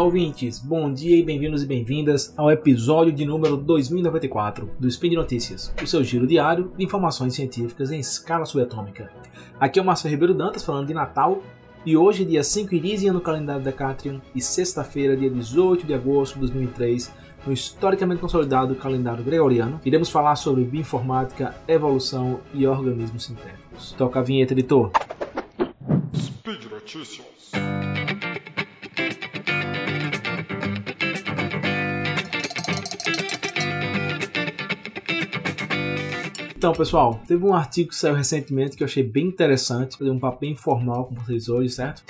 Olá, ouvintes! Bom dia e bem-vindos e bem-vindas ao episódio de número 2094 do Speed Notícias, o seu giro diário de informações científicas em escala subatômica. Aqui é o Márcio Ribeiro Dantas falando de Natal e hoje, dia 5 Irisia no calendário Decatrium e sexta-feira, dia 18 de agosto de 2003, no historicamente consolidado calendário gregoriano, iremos falar sobre bioinformática, evolução e organismos sintéticos. Toca a vinheta, editor. Speed Notícias. Então, pessoal, teve um artigo que saiu recentemente que eu achei bem interessante, fazer um papo informal com vocês hoje, certo?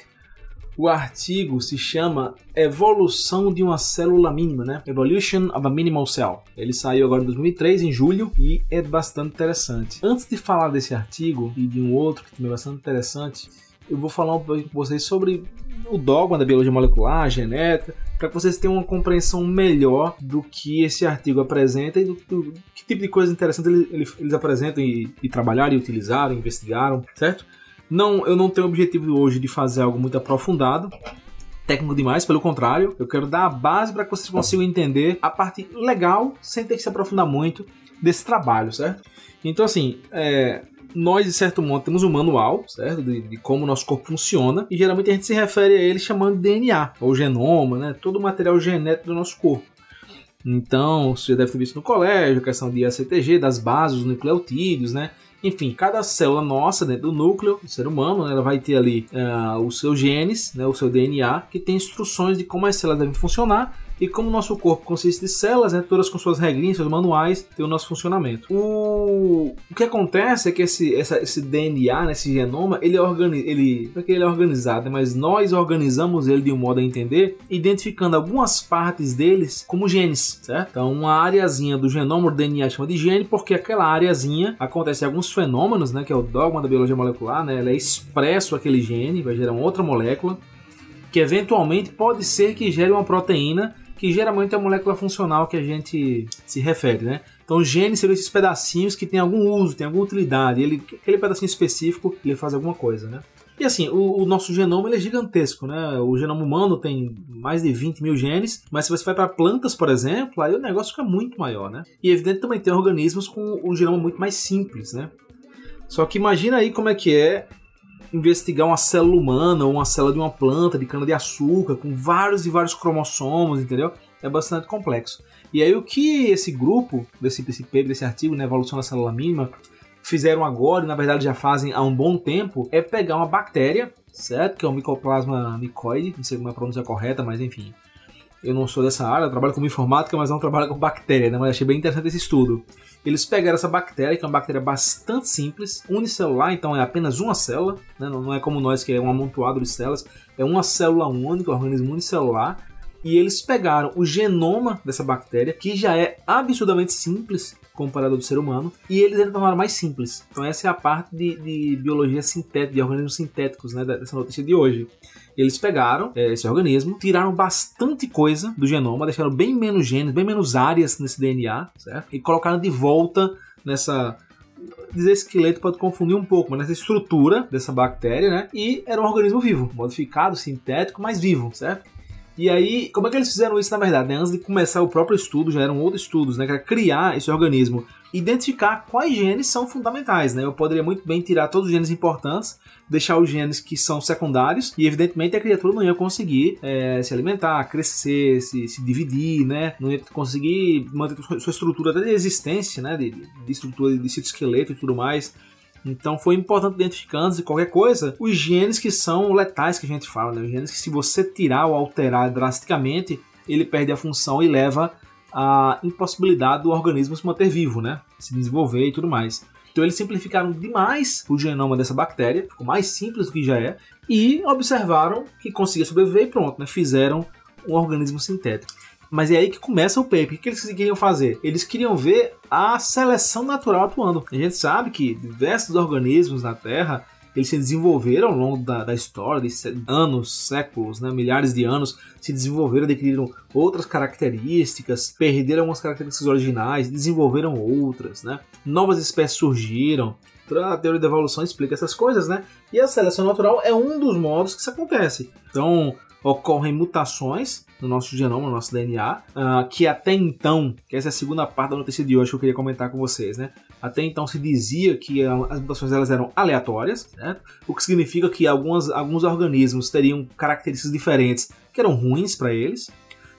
O artigo se chama Evolução de uma célula mínima, né? Evolution of a Minimal Cell. Ele saiu agora em 2003, em julho, e é bastante interessante. Antes de falar desse artigo e de um outro que também é bastante interessante, eu vou falar um pouco com vocês sobre o dogma da biologia molecular, a genética, para que vocês tenham uma compreensão melhor do que esse artigo apresenta e do, do que tipo de coisas interessantes eles, eles apresentam e, e trabalharam, e utilizaram, investigaram, certo? Não, eu não tenho o objetivo hoje de fazer algo muito aprofundado, técnico demais, pelo contrário, eu quero dar a base para que vocês consigam entender a parte legal, sem ter que se aprofundar muito, desse trabalho, certo? Então, assim, é, nós, de certo modo, temos um manual, certo? De, de, como o nosso corpo funciona, e geralmente a gente se refere a ele chamando de DNA, ou genoma, né? Todo o material genético do nosso corpo. Então, você já deve ter visto no colégio questão de ACTG, das bases, nucleotídeos, né? Enfim, cada célula nossa dentro do núcleo do ser humano, né, ela vai ter ali uh, os seus genes, né, o seu DNA, que tem instruções de como as células devem funcionar e como o nosso corpo consiste de células, né, todas com suas regrinhas, seus manuais, tem o nosso funcionamento. O, o que acontece é que esse, essa, esse DNA, né, esse genoma, ele é, ele, é ele é organizado, né, mas nós organizamos ele de um modo a entender, identificando algumas partes deles como genes, certo? Então, uma areazinha do genoma, o DNA chama de gene, porque aquela areazinha acontece alguns fenômenos, né, que é o dogma da biologia molecular, né, ela é expresso aquele gene, vai gerar outra molécula, que eventualmente pode ser que gere uma proteína que geralmente é a molécula funcional que a gente se refere, né? Então, genes seriam esses pedacinhos que têm algum uso, têm alguma utilidade. Ele, aquele pedacinho específico, ele faz alguma coisa, né? E assim, o, o, nosso genoma ele é gigantesco, né? O genoma humano tem mais de 20 mil genes, mas se você vai para plantas, por exemplo, aí o negócio fica muito maior, né? E evidente também tem organismos com um genoma muito mais simples, né? Só que imagina aí como é que é investigar uma célula humana ou uma célula de uma planta de cana-de-açúcar com vários e vários cromossomos, entendeu? É bastante complexo. E aí o que esse grupo, desse, paper, desse artigo, né, evolução da célula mínima, fizeram agora, e na verdade já fazem há um bom tempo, é pegar uma bactéria, certo? Que é o Mycoplasma mycoide, não sei como é a pronúncia correta, mas enfim. Eu não sou dessa área, trabalho como informática, mas não trabalho com bactéria, né? Mas achei bem interessante esse estudo. Eles pegaram essa bactéria, que é uma bactéria bastante simples, unicelular, então é apenas uma célula, né? não é como nós que é um amontoado de células, é uma célula única, um organismo unicelular. E eles pegaram o genoma dessa bactéria, que já é absurdamente simples comparado ao do ser humano, e eles ainda tornaram mais simples. Então essa é a parte de, de biologia sintética, de organismos sintéticos, né, dessa notícia de hoje. Eles pegaram é, esse organismo, tiraram bastante coisa do genoma, deixaram bem menos genes, bem menos áreas nesse DNA, certo? E colocaram de volta nessa dizer esqueleto pode confundir um pouco, mas nessa estrutura dessa bactéria, né? E era um organismo vivo, modificado, sintético, mas vivo, certo? E aí, como é que eles fizeram isso na verdade? Né? Antes de começar o próprio estudo, já eram outros estudos, né? Que era criar esse organismo, identificar quais genes são fundamentais, né? Eu poderia muito bem tirar todos os genes importantes, deixar os genes que são secundários, e evidentemente a criatura não ia conseguir é, se alimentar, crescer, se, se, dividir, né? Não ia conseguir manter sua estrutura até de existência, né? De, de estrutura de citoesqueleto e tudo mais. Então foi importante identificar antes de qualquer coisa os genes que são letais que a gente fala, né? Os genes que se você tirar ou alterar drasticamente, ele perde a função e leva à impossibilidade do organismo se manter vivo, né? Se desenvolver e tudo mais. Então eles simplificaram demais o genoma dessa bactéria, ficou mais simples do que já é, e observaram que conseguia sobreviver e pronto, né? Fizeram um organismo sintético. Mas é aí que começa o paper. O que eles queriam fazer? Eles queriam ver a seleção natural atuando. A gente sabe que diversos organismos na Terra eles se desenvolveram ao longo da, da história, de anos, séculos, né, milhares de anos, se desenvolveram, adquiriram outras características, perderam algumas características originais, desenvolveram outras, né? Novas espécies surgiram. A teoria da evolução explica essas coisas, né? E a seleção natural é um dos modos que isso acontece. Então, ocorrem mutações no nosso genoma, no nosso DNA, uh, que até então, que essa é a segunda parte da notícia de hoje que eu queria comentar com vocês, né? Até então se dizia que as mutações elas eram aleatórias, certo? o que significa que algumas, alguns organismos teriam características diferentes que eram ruins para eles,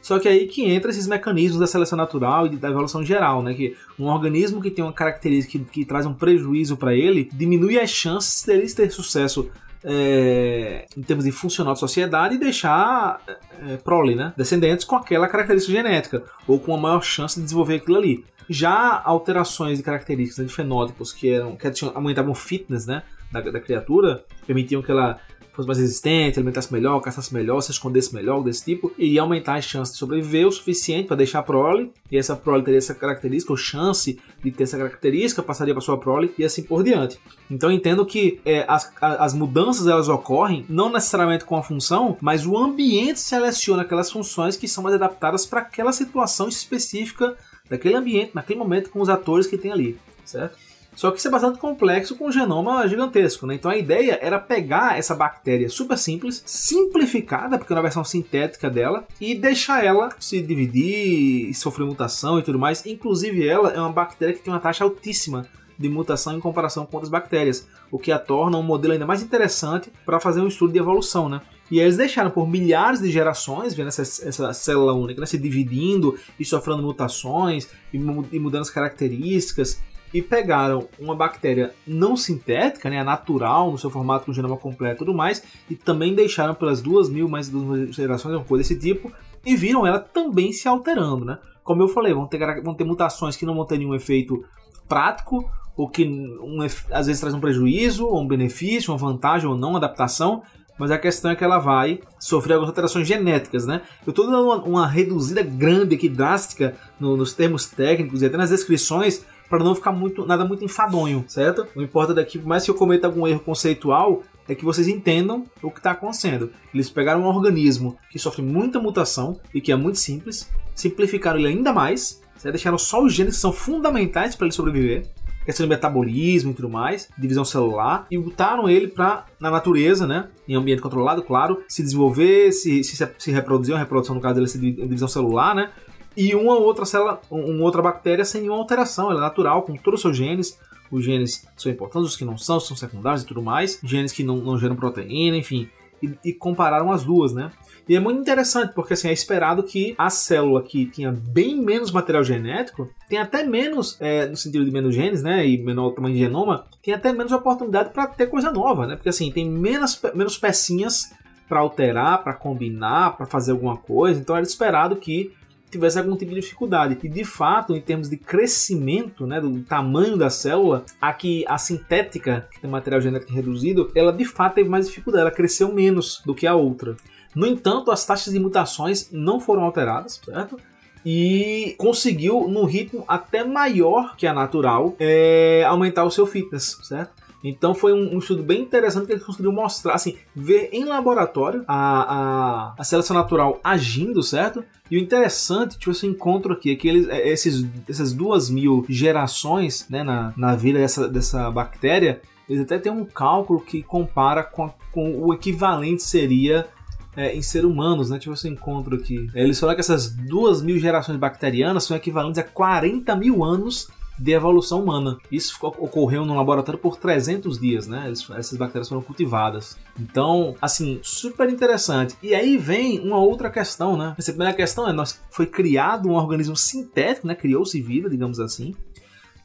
só que aí que entra esses mecanismos da seleção natural e da evolução geral, né? Que um organismo que tem uma característica que, que traz um prejuízo para ele diminui as chances dele ter sucesso é, em termos de funcional de sociedade e deixar é, prole, né? Descendentes com aquela característica genética ou com a maior chance de desenvolver aquilo ali. Já alterações de características né, de fenótipos que eram que aumentavam o fitness, né? Da, da criatura, permitiam que ela fosse mais resistente, alimentasse melhor, caçasse melhor, se escondesse melhor, desse tipo, iria aumentar as chances de sobreviver o suficiente para deixar a prole, e essa prole teria essa característica, ou chance de ter essa característica, passaria para sua prole e assim por diante. Então entendo que é, as, as mudanças elas ocorrem não necessariamente com a função, mas o ambiente seleciona aquelas funções que são mais adaptadas para aquela situação específica daquele ambiente, naquele momento, com os atores que tem ali, certo? Só que isso é bastante complexo com um genoma gigantesco, né? Então a ideia era pegar essa bactéria super simples, simplificada, porque é uma versão sintética dela, e deixar ela se dividir e sofrer mutação e tudo mais. Inclusive, ela é uma bactéria que tem uma taxa altíssima de mutação em comparação com outras bactérias, o que a torna um modelo ainda mais interessante para fazer um estudo de evolução, né? E eles deixaram por milhares de gerações, vendo essa, essa célula única né, se dividindo e sofrendo mutações e, e mudando as características e pegaram uma bactéria não sintética, né, natural, no seu formato com genoma completo e tudo mais, e também deixaram pelas duas mil, mais duas mil gerações, uma coisa desse tipo, e viram ela também se alterando, né? Como eu falei, vão ter, vão ter mutações que não vão ter nenhum efeito prático, ou que um, às vezes traz um prejuízo, ou um benefício, uma vantagem ou não, adaptação, mas a questão é que ela vai sofrer algumas alterações genéticas, né? Eu estou dando uma, uma, reduzida grande aqui, drástica, no, nos termos técnicos e até nas descrições, para não ficar muito nada muito enfadonho, certo? Não importa daqui, por mais que eu cometa algum erro conceitual, é que vocês entendam o que está acontecendo. Eles pegaram um organismo que sofre muita mutação e que é muito simples, simplificaram ele ainda mais, certo? deixaram só os genes que são fundamentais para ele sobreviver, questão de metabolismo e tudo mais, divisão celular, e botaram ele para na natureza, né, em ambiente controlado, claro, se desenvolver, se, se, se reproduzir, uma reprodução no caso dele, se divisão celular, né, e uma outra célula, uma outra bactéria sem nenhuma alteração, ela é natural, com todos os seus genes. Os genes são importantes, os que não são, são secundários e tudo mais. Genes que não, não geram proteína, enfim. E, e, compararam as duas, né? E é muito interessante, porque assim, é esperado que a célula que tinha bem menos material genético, tem até menos, é, no sentido de menos genes, né? E menor tamanho de genoma, tem até menos oportunidade para ter coisa nova, né? Porque assim, tem menos, menos pecinhas para alterar, para combinar, para fazer alguma coisa. Então era esperado que tivesse algum tipo de dificuldade. E de fato, em termos de crescimento, né, do tamanho da célula, aqui a sintética, que tem material genético reduzido, ela de fato teve mais dificuldade, ela cresceu menos do que a outra. No entanto, as taxas de mutações não foram alteradas, certo? e conseguiu, num ritmo até maior que a natural, é, aumentar o seu fitness, certo? Então foi um, um, estudo bem interessante que eles conseguiram mostrar, assim, ver em laboratório a, a, a seleção natural agindo, certo? E o interessante, tipo, esse encontro aqui, é que eles, é, esses, essas duas mil gerações né, na, na vida dessa, dessa bactéria, eles até têm um cálculo que compara com, com o equivalente seria é, em ser humanos, né? Tipo esse encontro aqui. Eles falaram que essas duas mil gerações bacterianas são equivalentes a 40 mil anos de evolução humana. Isso ocorreu no laboratório por 300 dias, né? Essas bactérias foram cultivadas. Então, assim, super interessante. E aí vem uma outra questão, né? Essa primeira questão é, nós foi criado um organismo sintético, né? Criou-se vida, digamos assim,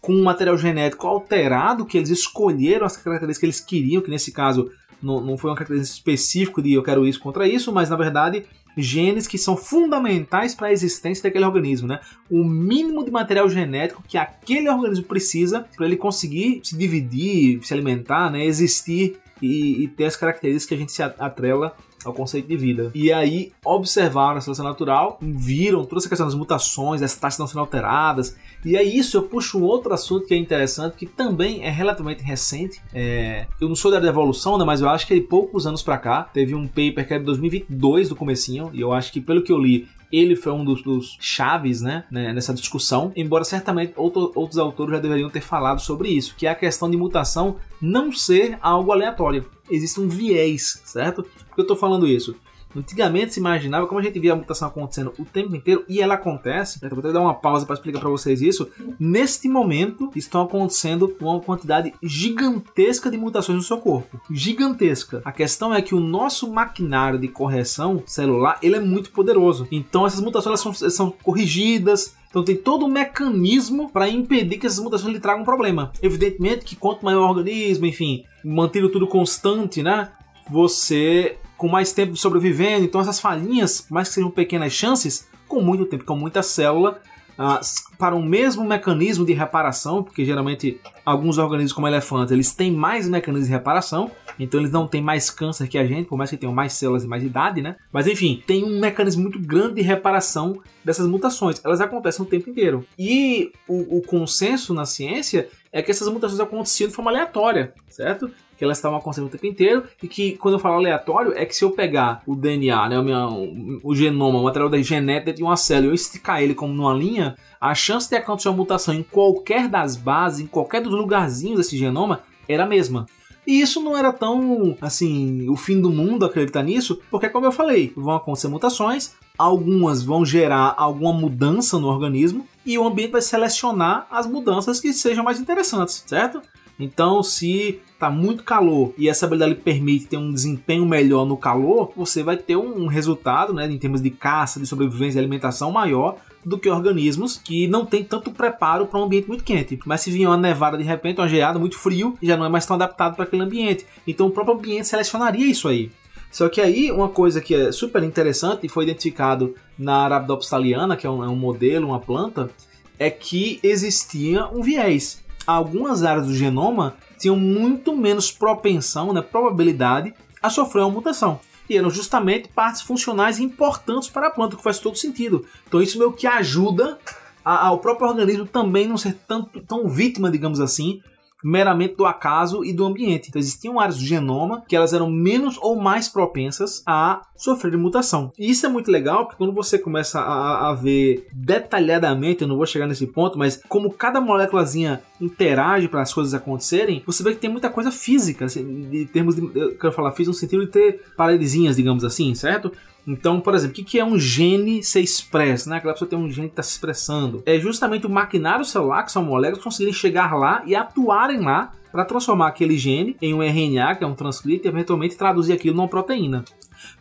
com um material genético alterado que eles escolheram as características que eles queriam, que nesse caso não, não foi uma característica específica de eu quero isso contra isso, mas na verdade genes que são fundamentais para a existência daquele organismo, né? O mínimo de material genético que aquele organismo precisa para ele conseguir se dividir, se alimentar, né? Existir e, e ter as características que a gente se atrela ao conceito de vida. E aí observaram a seleção natural, viram toda essa questão das mutações, as taxas não sendo alteradas. E aí isso eu puxo um outro assunto que é interessante, que também é relativamente recente. É... Eu não sou da evolução, né, mas eu acho que de poucos anos para cá teve um paper que é de 2022 do comecinho, e eu acho que pelo que eu li, ele foi um dos, dos chaves né, né, nessa discussão, embora certamente outro, outros autores já deveriam ter falado sobre isso, que é a questão de mutação não ser algo aleatório. Existe um viés, certo? Por que eu estou falando isso? Antigamente se imaginava, como a gente via a mutação acontecendo o tempo inteiro, e ela acontece, né? vou até dar uma pausa para explicar para vocês isso. Neste momento, estão acontecendo uma quantidade gigantesca de mutações no seu corpo. Gigantesca. A questão é que o nosso maquinário de correção celular, ele é muito poderoso. Então essas mutações são, são corrigidas, então tem todo um mecanismo para impedir que essas mutações lhe tragam um problema. Evidentemente que quanto maior o organismo, enfim, mantendo tudo constante, né? Você com mais tempo sobrevivendo, então essas falhinhas, mais que sejam pequenas chances, com muito tempo, com muita célula, ah, para o mesmo mecanismo de reparação, porque geralmente alguns organismos como elefantes, eles têm mais mecanismos de reparação, então eles não têm mais câncer que a gente, por mais que tenham mais células e mais idade, né? Mas enfim, tem um mecanismo muito grande de reparação dessas mutações. Elas acontecem o tempo inteiro. E o, o consenso na ciência é que essas mutações aconteciam de forma aleatória, certo? Que elas estavam acontecendo o tempo inteiro e que quando eu falo aleatório é que se eu pegar o DNA, né, o, o genoma, o material da genética de uma célula e eu esticar ele como numa linha, a chance de acontecer uma mutação em qualquer das bases, em qualquer dos lugarzinhos desse genoma era a mesma. E isso não era tão, assim, o fim do mundo acreditar nisso, porque, como eu falei, vão acontecer mutações, algumas vão gerar alguma mudança no organismo e o ambiente vai selecionar as mudanças que sejam mais interessantes, certo? Então, se tá muito calor e essa habilidade lhe permite ter um desempenho melhor no calor, você vai ter um resultado, né, em termos de caça, de sobrevivência e alimentação maior do que organismos que não tem tanto preparo para um ambiente muito quente. Mas se vier uma nevada de repente, uma geada muito frio, já não é mais tão adaptado para aquele ambiente. Então o próprio ambiente selecionaria isso aí. Só que aí uma coisa que é super interessante e foi identificado na Arabidopsis thaliana, que é um, é um modelo, uma planta, é que existia um viés. Algumas áreas do genoma tinham muito menos propensão, né, probabilidade a sofrer uma mutação e eram justamente partes funcionais importantes para a planta, que faz todo sentido. Então isso meio que ajuda ao próprio organismo também não ser tanto, tão vítima, digamos assim, meramente do acaso e do ambiente. Então existiam áreas do genoma que elas eram menos ou mais propensas a sofrer mutação. E isso é muito legal porque quando você começa a, a ver detalhadamente, eu não vou chegar nesse ponto, mas como cada moléculazinha interage para as coisas acontecerem, você vê que tem muita coisa física, assim, de termos de, eu quero falar física no sentido de ter paredezinhas, digamos assim, certo? Então, por exemplo, o que é um gene ser expresso? Né? Aquela pessoa tem um gene que está se expressando. É justamente o maquinário celular, que são moléculas, conseguirem chegar lá e atuarem lá para transformar aquele gene em um RNA, que é um transcrito, e eventualmente traduzir aquilo numa proteína.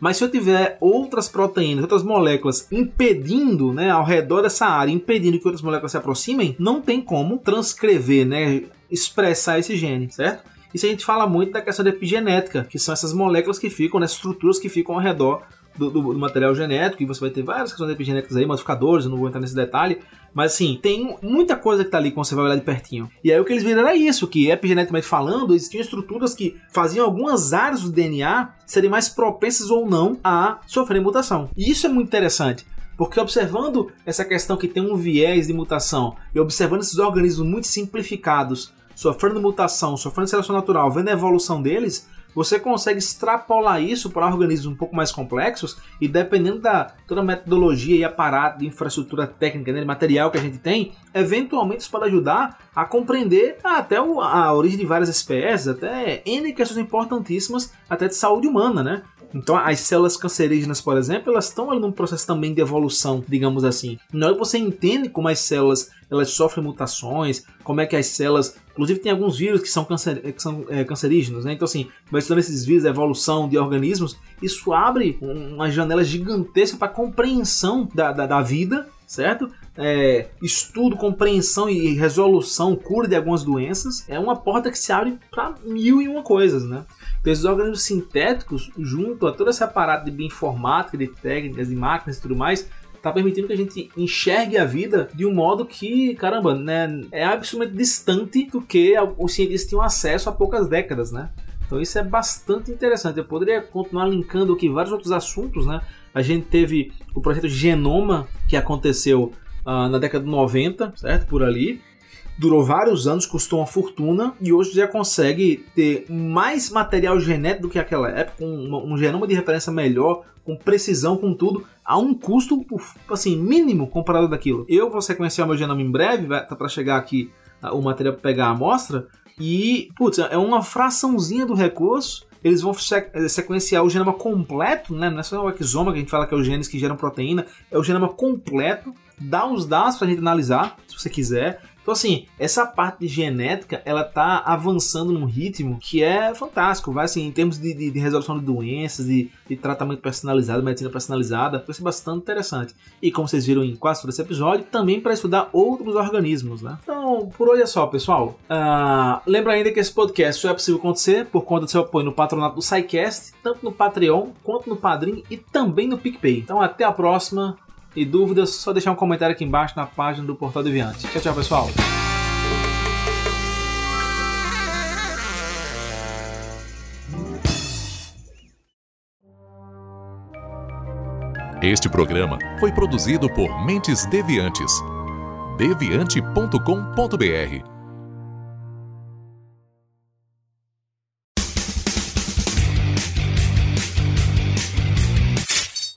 Mas se eu tiver outras proteínas, outras moléculas impedindo, né, ao redor dessa área, impedindo que outras moléculas se aproximem, não tem como transcrever, né, expressar esse gene, certo? Isso a gente fala muito da questão da epigenética, que são essas moléculas que ficam, né, estruturas que ficam ao redor do, do, do, material genético, e você vai ter várias questões epigenéticas aí, modificadores, eu não vou entrar nesse detalhe, mas assim, tem muita coisa que tá ali quando você vai olhar de pertinho. E aí o que eles viram era isso, que epigeneticamente falando, existiam estruturas que faziam algumas áreas do DNA serem mais propensas ou não a sofrer mutação. E isso é muito interessante. Porque observando essa questão que tem um viés de mutação e observando esses organismos muito simplificados, sofrendo mutação, sofrendo seleção natural, vendo a evolução deles, você consegue extrapolar isso para organismos um pouco mais complexos e dependendo da toda a metodologia e aparato de infraestrutura técnica, né, material que a gente tem, eventualmente isso pode ajudar a compreender até a origem de várias espécies, até N questões importantíssimas até de saúde humana, né? Então, as células cancerígenas, por exemplo, elas estão num processo também de evolução, digamos assim. Na hora que você entende como as células elas sofrem mutações, como é que as células. Inclusive, tem alguns vírus que são, cancer, que são é, cancerígenos, né? Então, assim, vai estudando esses vírus, a evolução de organismos, isso abre uma janela gigantesca para compreensão da, da, da vida certo? É, estudo, compreensão e resolução, cura de algumas doenças, é uma porta que se abre para mil e uma coisas, né? Esses organismos sintéticos, junto a todo esse aparato de bioinformática, de técnicas, de máquinas e tudo mais, está permitindo que a gente enxergue a vida de um modo que, caramba, né, é absolutamente distante do que os cientistas tinham acesso há poucas décadas, né? Então isso é bastante interessante. Eu poderia continuar linkando aqui vários outros assuntos, né? A gente teve o projeto Genoma, que aconteceu uh, na década de 90, certo? Por ali. Durou vários anos, custou uma fortuna e hoje já consegue ter mais material genético do que aquela época, um, um genoma de referência melhor, com precisão, com tudo, a um custo assim mínimo comparado daquilo. Eu vou sequenciar meu genoma em breve, tá para chegar aqui uh, o material para pegar a amostra e, putz, é uma fraçãozinha do recurso eles vão sequenciar o genoma completo, né? Não é só o exoma que a gente fala que é os genes que geram proteína, é o genoma completo, dá os dados pra gente analisar, se você quiser. Então, assim, essa parte de genética, ela tá avançando num ritmo que é fantástico. Vai, assim, em termos de, de, de resolução de doenças, de, de, tratamento personalizado, medicina personalizada, vai ser bastante interessante. E como vocês viram em quase todo esse episódio, também para estudar outros organismos, né? Então, por hoje é só, pessoal. Uh, lembra ainda que esse podcast só é possível acontecer por conta do seu apoio no patronato do SciCast, tanto no Patreon, quanto no Padrim e também no PicPay. Então, até a próxima e dúvidas, só deixar um comentário aqui embaixo na página do Portal Deviante. Tchau, tchau, pessoal! Este programa foi produzido por Mentes Deviantes. deviante.com.br